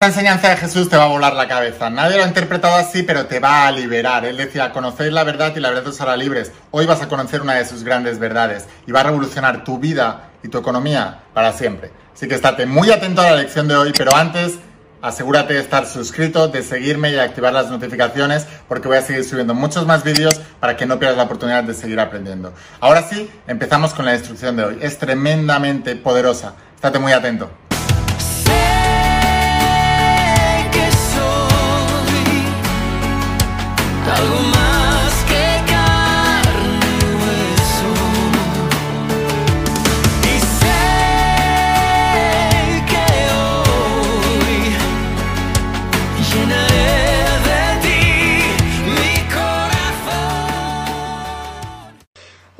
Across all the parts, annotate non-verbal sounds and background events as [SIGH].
La enseñanza de Jesús te va a volar la cabeza. Nadie lo ha interpretado así, pero te va a liberar. Él decía, conocéis la verdad y la verdad os hará libres. Hoy vas a conocer una de sus grandes verdades y va a revolucionar tu vida y tu economía para siempre. Así que estate muy atento a la lección de hoy, pero antes asegúrate de estar suscrito, de seguirme y de activar las notificaciones porque voy a seguir subiendo muchos más vídeos para que no pierdas la oportunidad de seguir aprendiendo. Ahora sí, empezamos con la instrucción de hoy. Es tremendamente poderosa. Estate muy atento.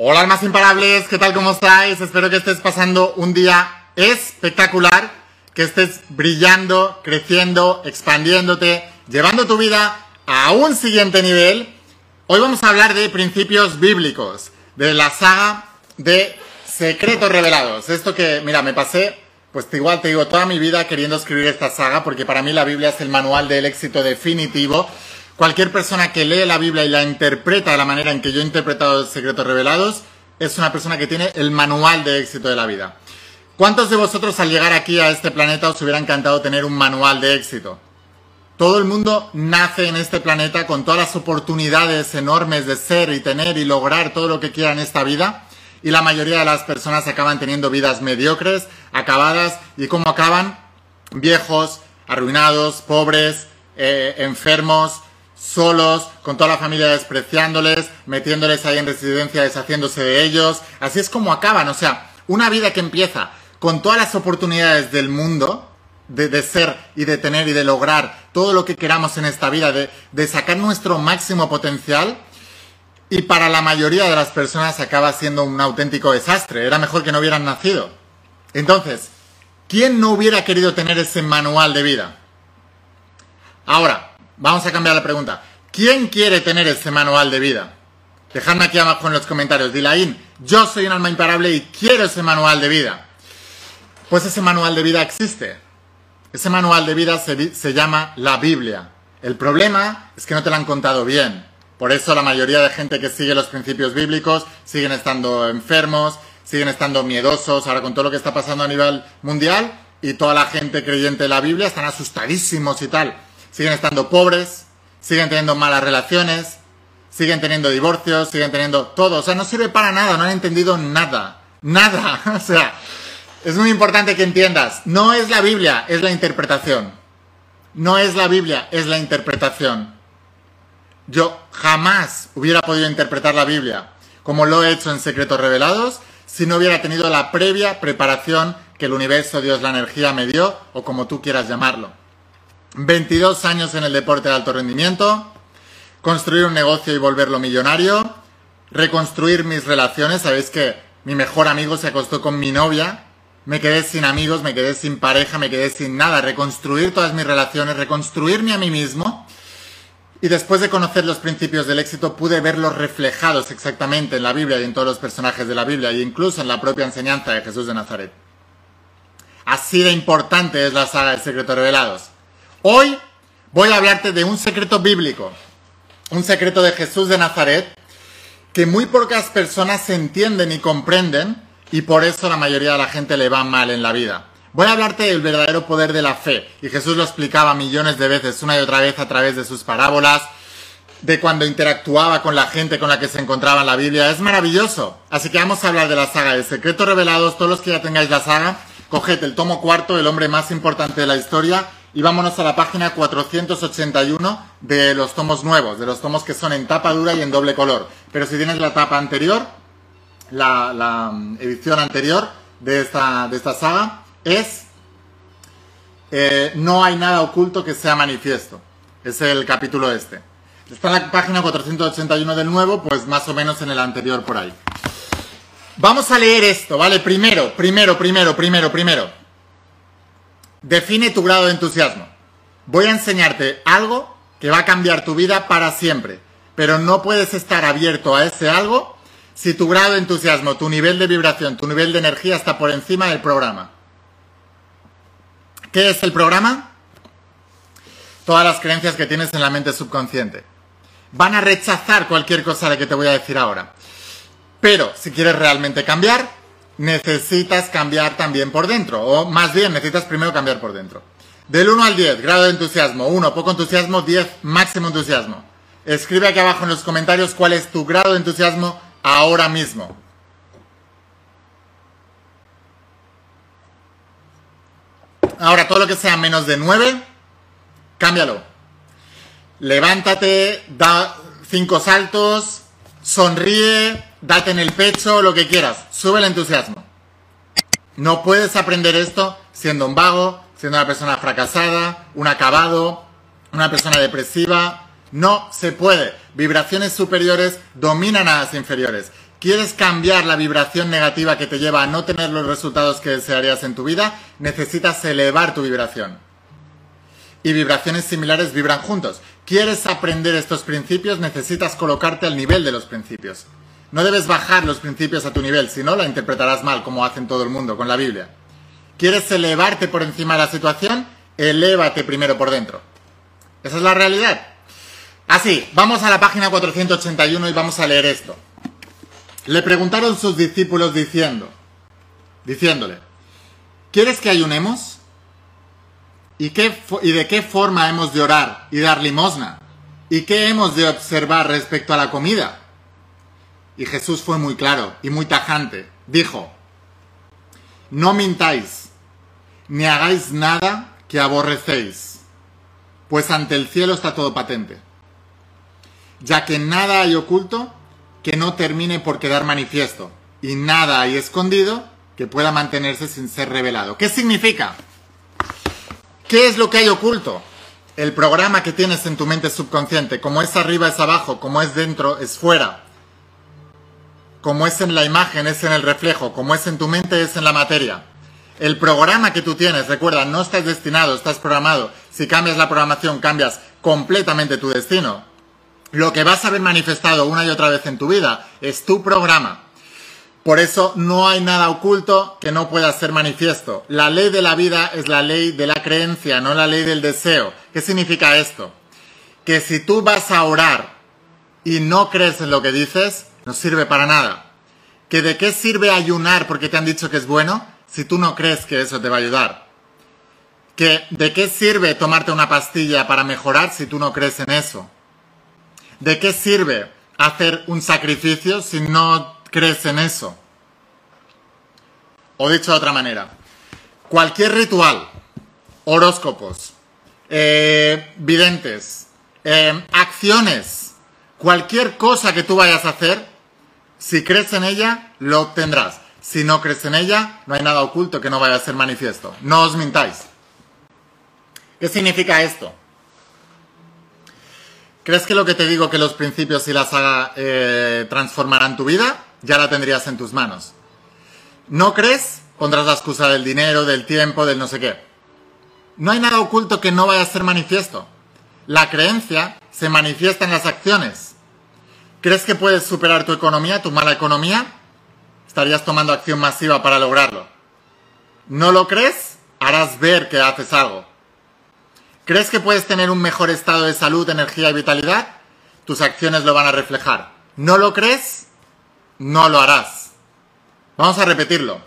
Hola almas imparables, ¿qué tal? ¿Cómo estáis? Espero que estés pasando un día espectacular, que estés brillando, creciendo, expandiéndote, llevando tu vida a un siguiente nivel. Hoy vamos a hablar de principios bíblicos, de la saga de Secretos Revelados. Esto que, mira, me pasé, pues igual te digo, toda mi vida queriendo escribir esta saga, porque para mí la Biblia es el manual del éxito definitivo. Cualquier persona que lee la Biblia y la interpreta de la manera en que yo he interpretado Secretos Revelados, es una persona que tiene el manual de éxito de la vida. ¿Cuántos de vosotros al llegar aquí a este planeta os hubiera encantado tener un manual de éxito? Todo el mundo nace en este planeta con todas las oportunidades enormes de ser y tener y lograr todo lo que quiera en esta vida. Y la mayoría de las personas acaban teniendo vidas mediocres, acabadas. ¿Y cómo acaban? Viejos, arruinados, pobres, eh, enfermos, solos, con toda la familia despreciándoles, metiéndoles ahí en residencia, deshaciéndose de ellos. Así es como acaban. O sea, una vida que empieza con todas las oportunidades del mundo, de, de, ser y de tener y de lograr todo lo que queramos en esta vida, de, sacar nuestro máximo potencial. Y para la mayoría de las personas acaba siendo un auténtico desastre. Era mejor que no hubieran nacido. Entonces, ¿quién no hubiera querido tener ese manual de vida? Ahora, vamos a cambiar la pregunta. ¿Quién quiere tener ese manual de vida? Dejadme aquí abajo en los comentarios. Dilaín, yo soy un alma imparable y quiero ese manual de vida. Pues ese manual de vida existe. Ese manual de vida se, se, llama la Biblia. El problema es que no te lo han contado bien. Por eso la mayoría de gente que sigue los principios bíblicos siguen estando enfermos, siguen estando miedosos ahora con todo lo que está pasando a nivel mundial y toda la gente creyente de la Biblia están asustadísimos y tal. Siguen estando pobres, siguen teniendo malas relaciones, siguen teniendo divorcios, siguen teniendo todo. O sea, no sirve para nada, no han entendido nada. Nada. [LAUGHS] O sea, es muy importante que entiendas, no es la Biblia, es la interpretación. No es la Biblia, es la interpretación. Yo jamás hubiera podido interpretar la Biblia como lo he hecho en Secretos Revelados si no hubiera tenido la previa preparación que el universo, Dios, la energía me dio, o como tú quieras llamarlo. 22 años en el deporte de alto rendimiento, construir un negocio y volverlo millonario, reconstruir mis relaciones, sabéis que mi mejor amigo se acostó con mi novia, me quedé sin amigos, me quedé sin pareja, me quedé sin nada, reconstruir todas mis relaciones, reconstruirme a mí mismo. Y después de conocer los principios del éxito pude verlos reflejados exactamente en la Biblia y en todos los personajes de la Biblia e incluso en la propia enseñanza de Jesús de Nazaret. Así de importante es la saga de Secretos Revelados. Hoy voy a hablarte de un secreto bíblico, un secreto de Jesús de Nazaret que muy pocas personas entienden y comprenden y por eso la mayoría de la gente le va mal en la vida. Voy a hablarte del verdadero poder de la fe, y Jesús lo explicaba millones de veces, una y otra vez a través de sus parábolas, de cuando interactuaba con la gente con la que se encontraba en la Biblia. Es maravilloso. Así que vamos a hablar de la saga de Secretos Revelados. Todos los que ya tengáis la saga, coged el tomo cuarto, el hombre más importante de la historia, y vámonos a la página 481 de los tomos nuevos, de los tomos que son en tapa dura y en doble color. Pero si tienes la tapa anterior, la, la edición anterior de esta, de esta saga, es eh, No hay nada oculto que sea manifiesto. Es el capítulo este. Está en la página 481 del nuevo, pues más o menos en el anterior por ahí. Vamos a leer esto, ¿vale? Primero, primero, primero, primero, primero. Define tu grado de entusiasmo. Voy a enseñarte algo que va a cambiar tu vida para siempre, pero no puedes estar abierto a ese algo si tu grado de entusiasmo, tu nivel de vibración, tu nivel de energía está por encima del programa. ¿Qué es el programa? todas las creencias que tienes en la mente subconsciente. Van a rechazar cualquier cosa de que te voy a decir ahora. Pero si quieres realmente cambiar, necesitas cambiar también por dentro. O más bien, necesitas primero cambiar por dentro. Del 1 al 10, grado de entusiasmo. 1, poco entusiasmo. 10, máximo entusiasmo. Escribe aquí abajo en los comentarios cuál es tu grado de entusiasmo ahora mismo. Ahora, todo lo que sea menos de 9, cámbialo. Levántate, da cinco saltos, sonríe, date en el pecho, lo que quieras. Sube el entusiasmo. No puedes aprender esto siendo un vago, siendo una persona fracasada, un acabado, una persona depresiva. No se puede. Vibraciones superiores dominan a las inferiores. ¿Quieres cambiar la vibración negativa que te lleva a no tener los resultados que desearías en tu vida? Necesitas elevar tu vibración. Y vibraciones similares vibran juntos. ¿Quieres aprender estos principios? Necesitas colocarte al nivel de los principios. No debes bajar los principios a tu nivel, si no la interpretarás mal, como hacen todo el mundo con la Biblia. ¿Quieres elevarte por encima de la situación? Elévate primero por dentro. Esa es la realidad. Así, vamos a la página 481 y vamos a leer esto. Le preguntaron sus discípulos diciendo, diciéndole, ¿quieres que ayunemos? ¿Y, qué, ¿Y de qué forma hemos de orar y dar limosna? ¿Y qué hemos de observar respecto a la comida? Y Jesús fue muy claro y muy tajante. Dijo, no mintáis, ni hagáis nada que aborrecéis, pues ante el cielo está todo patente. Ya que nada hay oculto que no termine por quedar manifiesto, y nada hay escondido que pueda mantenerse sin ser revelado. ¿Qué significa? ¿Qué es lo que hay oculto? El programa que tienes en tu mente subconsciente, como es arriba es abajo, como es dentro es fuera, como es en la imagen es en el reflejo, como es en tu mente es en la materia. El programa que tú tienes, recuerda, no estás destinado, estás programado. Si cambias la programación, cambias completamente tu destino. Lo que vas a ver manifestado una y otra vez en tu vida es tu programa. Por eso no hay nada oculto que no pueda ser manifiesto. La ley de la vida es la ley de la creencia, no la ley del deseo. ¿Qué significa esto? Que si tú vas a orar y no crees en lo que dices, no sirve para nada. ¿Que de qué sirve ayunar porque te han dicho que es bueno si tú no crees que eso te va a ayudar? ¿Que de qué sirve tomarte una pastilla para mejorar si tú no crees en eso? ¿De qué sirve hacer un sacrificio si no crees en eso? O dicho de otra manera, cualquier ritual, horóscopos, eh, videntes, eh, acciones, cualquier cosa que tú vayas a hacer, si crees en ella, lo obtendrás. Si no crees en ella, no hay nada oculto que no vaya a ser manifiesto. No os mintáis. ¿Qué significa esto? ¿Crees que lo que te digo que los principios y la saga eh, transformarán tu vida? Ya la tendrías en tus manos. ¿No crees? Pondrás la excusa del dinero, del tiempo, del no sé qué. No hay nada oculto que no vaya a ser manifiesto. La creencia se manifiesta en las acciones. ¿Crees que puedes superar tu economía, tu mala economía? Estarías tomando acción masiva para lograrlo. ¿No lo crees? Harás ver que haces algo. ¿Crees que puedes tener un mejor estado de salud, energía y vitalidad? Tus acciones lo van a reflejar. ¿No lo crees? No lo harás. Vamos a repetirlo.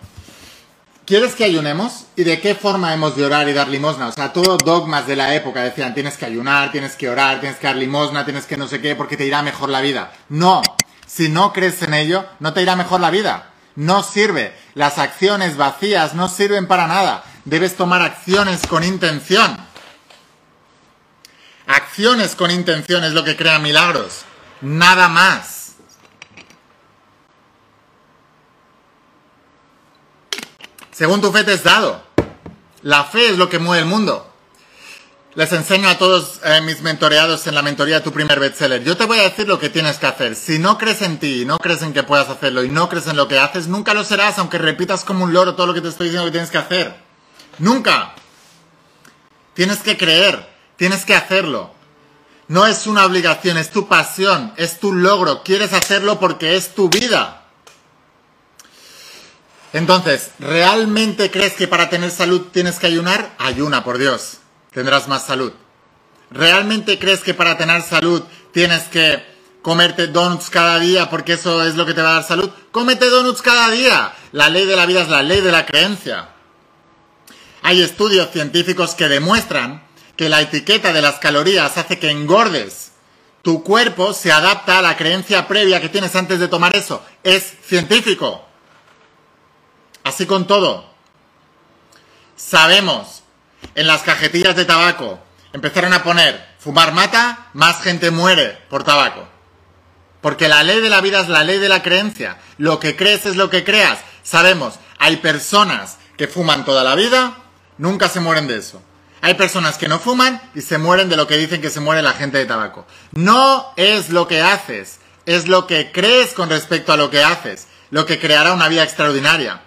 ¿Quieres que ayunemos? ¿Y de qué forma hemos de orar y dar limosna? O sea, todos dogmas de la época decían, tienes que ayunar, tienes que orar, tienes que dar limosna, tienes que no sé qué, porque te irá mejor la vida. No, si no crees en ello, no te irá mejor la vida. No sirve. Las acciones vacías no sirven para nada. Debes tomar acciones con intención. Acciones con intención es lo que crea milagros. Nada más. Según tu fe te es dado. La fe es lo que mueve el mundo. Les enseño a todos eh, mis mentoreados en la mentoría de tu primer bestseller. Yo te voy a decir lo que tienes que hacer. Si no crees en ti, no crees en que puedas hacerlo y no crees en lo que haces, nunca lo serás, aunque repitas como un loro todo lo que te estoy diciendo que tienes que hacer. Nunca. Tienes que creer, tienes que hacerlo. No es una obligación, es tu pasión, es tu logro. Quieres hacerlo porque es tu vida. Entonces, ¿realmente crees que para tener salud tienes que ayunar? Ayuna, por Dios. Tendrás más salud. ¿Realmente crees que para tener salud tienes que comerte donuts cada día porque eso es lo que te va a dar salud? Cómete donuts cada día. La ley de la vida es la ley de la creencia. Hay estudios científicos que demuestran que la etiqueta de las calorías hace que engordes. Tu cuerpo se adapta a la creencia previa que tienes antes de tomar eso. Es científico. Así con todo. Sabemos, en las cajetillas de tabaco empezaron a poner fumar mata, más gente muere por tabaco. Porque la ley de la vida es la ley de la creencia. Lo que crees es lo que creas. Sabemos, hay personas que fuman toda la vida, nunca se mueren de eso. Hay personas que no fuman y se mueren de lo que dicen que se muere la gente de tabaco. No es lo que haces, es lo que crees con respecto a lo que haces, lo que creará una vida extraordinaria.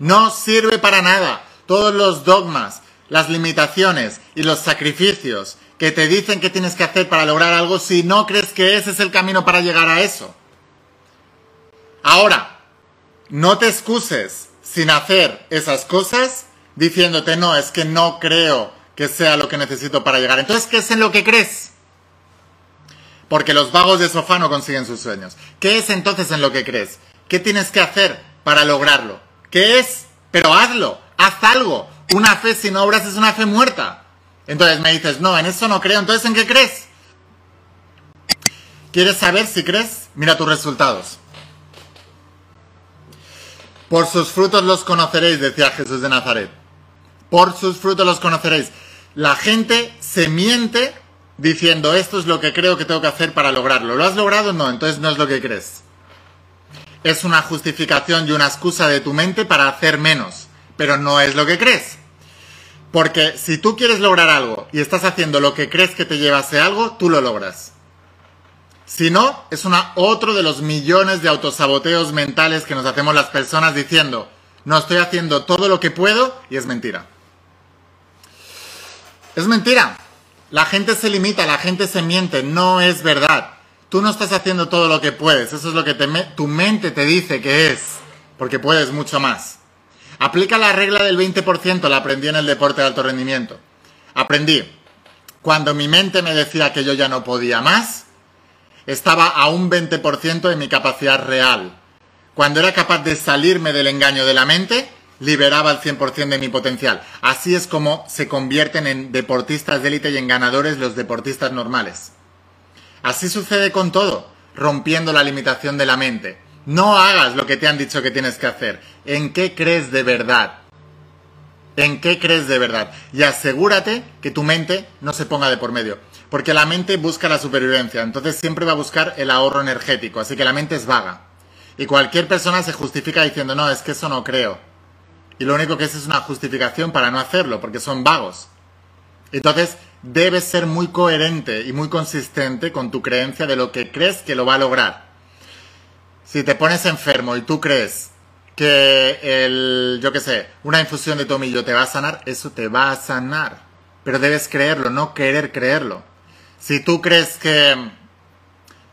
No sirve para nada todos los dogmas, las limitaciones y los sacrificios que te dicen que tienes que hacer para lograr algo si no crees que ese es el camino para llegar a eso. Ahora, no te excuses sin hacer esas cosas diciéndote no, es que no creo que sea lo que necesito para llegar. Entonces, ¿qué es en lo que crees? Porque los vagos de sofá no consiguen sus sueños. ¿Qué es entonces en lo que crees? ¿Qué tienes que hacer para lograrlo? ¿Qué es? Pero hazlo, haz algo. Una fe sin obras es una fe muerta. Entonces me dices, no, en eso no creo. Entonces, ¿en qué crees? ¿Quieres saber si crees? Mira tus resultados. Por sus frutos los conoceréis, decía Jesús de Nazaret. Por sus frutos los conoceréis. La gente se miente diciendo esto es lo que creo que tengo que hacer para lograrlo. ¿Lo has logrado? No, entonces no es lo que crees. Es una justificación y una excusa de tu mente para hacer menos, pero no es lo que crees. Porque si tú quieres lograr algo y estás haciendo lo que crees que te lleva a algo, tú lo logras. Si no, es otro de los millones de autosaboteos mentales que nos hacemos las personas diciendo, no estoy haciendo todo lo que puedo y es mentira. Es mentira. La gente se limita, la gente se miente, no es verdad. Tú no estás haciendo todo lo que puedes, eso es lo que tu mente te dice que es, porque puedes mucho más. Aplica la regla del 20%, la aprendí en el deporte de alto rendimiento. Aprendí, cuando mi mente me decía que yo ya no podía más, estaba a un 20% de mi capacidad real. Cuando era capaz de salirme del engaño de la mente, liberaba el 100% de mi potencial. Así es como se convierten en deportistas de élite y en ganadores los deportistas normales. Así sucede con todo, rompiendo la limitación de la mente. No hagas lo que te han dicho que tienes que hacer. ¿En qué crees de verdad? ¿En qué crees de verdad? Y asegúrate que tu mente no se ponga de por medio. Porque la mente busca la supervivencia, entonces siempre va a buscar el ahorro energético, así que la mente es vaga. Y cualquier persona se justifica diciendo, no, es que eso no creo. Y lo único que es es una justificación para no hacerlo, porque son vagos. Entonces, debes ser muy coherente y muy consistente con tu creencia de lo que crees que lo va a lograr. Si te pones enfermo y tú crees que el, yo qué sé, una infusión de tomillo te va a sanar, eso te va a sanar. Pero debes creerlo, no querer creerlo. Si tú crees que,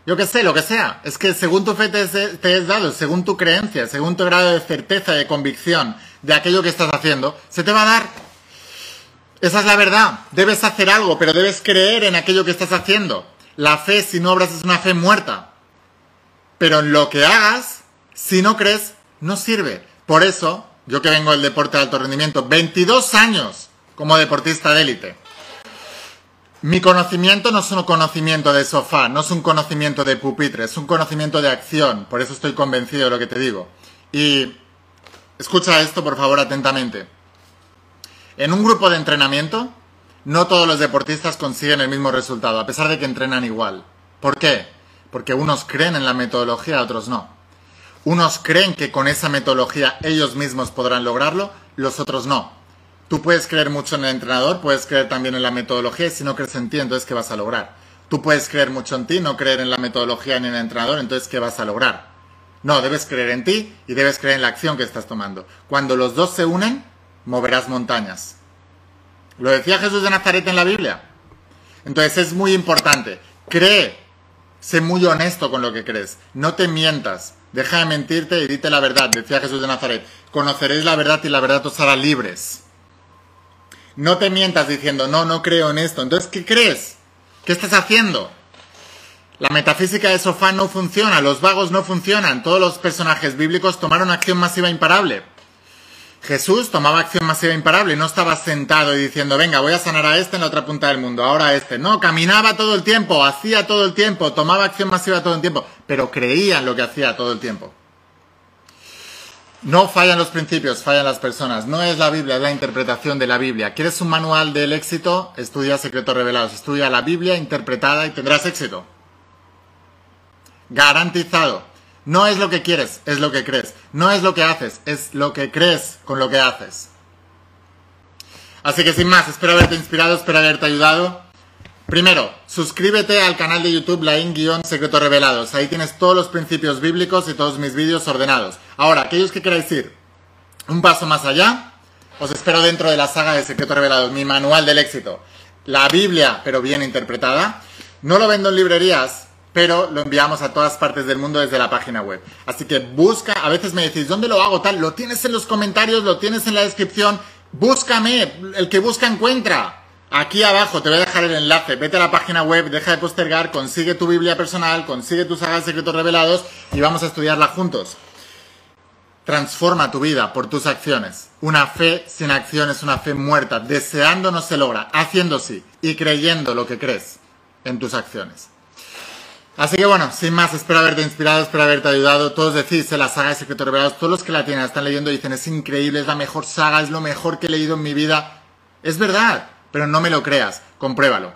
yo qué sé, lo que sea, es que según tu fe te, te es dado, según tu creencia, según tu grado de certeza, de convicción de aquello que estás haciendo, se te va a dar. Esa es la verdad. Debes hacer algo, pero debes creer en aquello que estás haciendo. La fe sin obras es una fe muerta. Pero en lo que hagas, si no crees, no sirve. Por eso, yo que vengo del deporte de alto rendimiento, 22 años como deportista de élite. Mi conocimiento no es un conocimiento de sofá, no es un conocimiento de pupitre, es un conocimiento de acción. Por eso estoy convencido de lo que te digo. Y escucha esto, por favor, atentamente. En un grupo de entrenamiento, no todos los deportistas consiguen el mismo resultado, a pesar de que entrenan igual. ¿Por qué? Porque unos creen en la metodología, otros no. Unos creen que con esa metodología ellos mismos podrán lograrlo, los otros no. Tú puedes creer mucho en el entrenador, puedes creer también en la metodología, y si no crees en ti, entonces ¿qué vas a lograr? Tú puedes creer mucho en ti, no creer en la metodología ni en el entrenador, entonces ¿qué vas a lograr? No, debes creer en ti y debes creer en la acción que estás tomando. Cuando los dos se unen, moverás montañas. Lo decía Jesús de Nazaret en la Biblia. Entonces es muy importante. Cree. Sé muy honesto con lo que crees. No te mientas. Deja de mentirte y dite la verdad. Decía Jesús de Nazaret. Conoceréis la verdad y la verdad os hará libres. No te mientas diciendo, no, no creo en esto. Entonces, ¿qué crees? ¿Qué estás haciendo? La metafísica de sofá no funciona, los vagos no funcionan, todos los personajes bíblicos tomaron acción masiva imparable. Jesús tomaba acción masiva imparable, no estaba sentado y diciendo, venga, voy a sanar a este en la otra punta del mundo, ahora a este. No, caminaba todo el tiempo, hacía todo el tiempo, tomaba acción masiva todo el tiempo, pero creía en lo que hacía todo el tiempo. No fallan los principios, fallan las personas. No es la Biblia, es la interpretación de la Biblia. ¿Quieres un manual del éxito? Estudia Secretos Revelados. Estudia la Biblia interpretada y tendrás éxito. Garantizado. No es lo que quieres, es lo que crees. No es lo que haces, es lo que crees con lo que haces. Así que sin más, espero haberte inspirado, espero haberte ayudado. Primero, suscríbete al canal de YouTube Lain-Secretos Revelados. Ahí tienes todos los principios bíblicos y todos mis vídeos ordenados. Ahora, aquellos que queráis ir un paso más allá, os espero dentro de la saga de Secretos Revelados, mi manual del éxito. La Biblia, pero bien interpretada. No lo vendo en librerías, pero lo enviamos a todas partes del mundo desde la página web. Así que busca, a veces me decís, ¿dónde lo hago tal? Lo tienes en los comentarios, lo tienes en la descripción. Búscame, el que busca encuentra. Aquí abajo te voy a dejar el enlace. Vete a la página web, deja de postergar, consigue tu Biblia personal, consigue tu saga de secretos revelados y vamos a estudiarla juntos. Transforma tu vida por tus acciones. Una fe sin acción es una fe muerta. Deseando no se logra, haciendo sí y creyendo lo que crees en tus acciones. Así que bueno, sin más, espero haberte inspirado, espero haberte ayudado. Todos decís la saga de Secretos Revelados, todos los que la tienen, están leyendo dicen, es increíble, es la mejor saga, es lo mejor que he leído en mi vida. Es verdad, pero no me lo creas, compruébalo.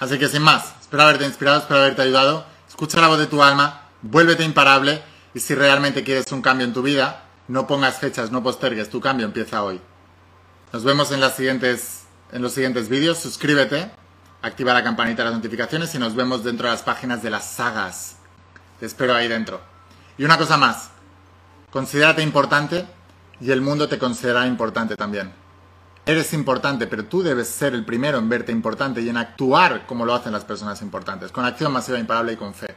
Así que sin más, espero haberte inspirado, espero haberte ayudado. Escucha la voz de tu alma, vuélvete imparable y si realmente quieres un cambio en tu vida, no pongas fechas, no postergues, tu cambio empieza hoy. Nos vemos en, las siguientes, en los siguientes vídeos, suscríbete, activa la campanita de las notificaciones y nos vemos dentro de las páginas de las sagas. Te espero ahí dentro. Y una cosa más, considérate importante y el mundo te considerará importante también. Eres importante, pero tú debes ser el primero en verte importante y en actuar como lo hacen las personas importantes, con acción masiva imparable y con fe.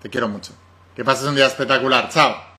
Te quiero mucho. Que pases un día espectacular. Chao.